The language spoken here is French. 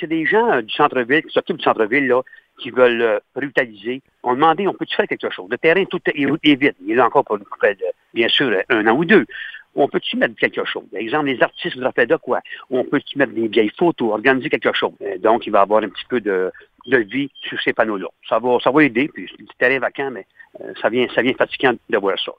C'est des gens euh, du centre-ville qui s'occupent du centre-ville, là, qui veulent euh. On a demandé, on peut-tu faire quelque chose? Le terrain, tout est, est vide. Il est encore pour près euh, bien sûr, euh, un an ou deux. On peut-tu mettre quelque chose? Par exemple, les artistes voudraient faire de quoi? On peut-tu mettre des vieilles photos, organiser quelque chose? Donc, il va y avoir un petit peu de, de vie sur ces panneaux-là. Ça va, ça va aider, puis c'est du terrain vacant, mais ça vient, ça vient fatigant de voir ça.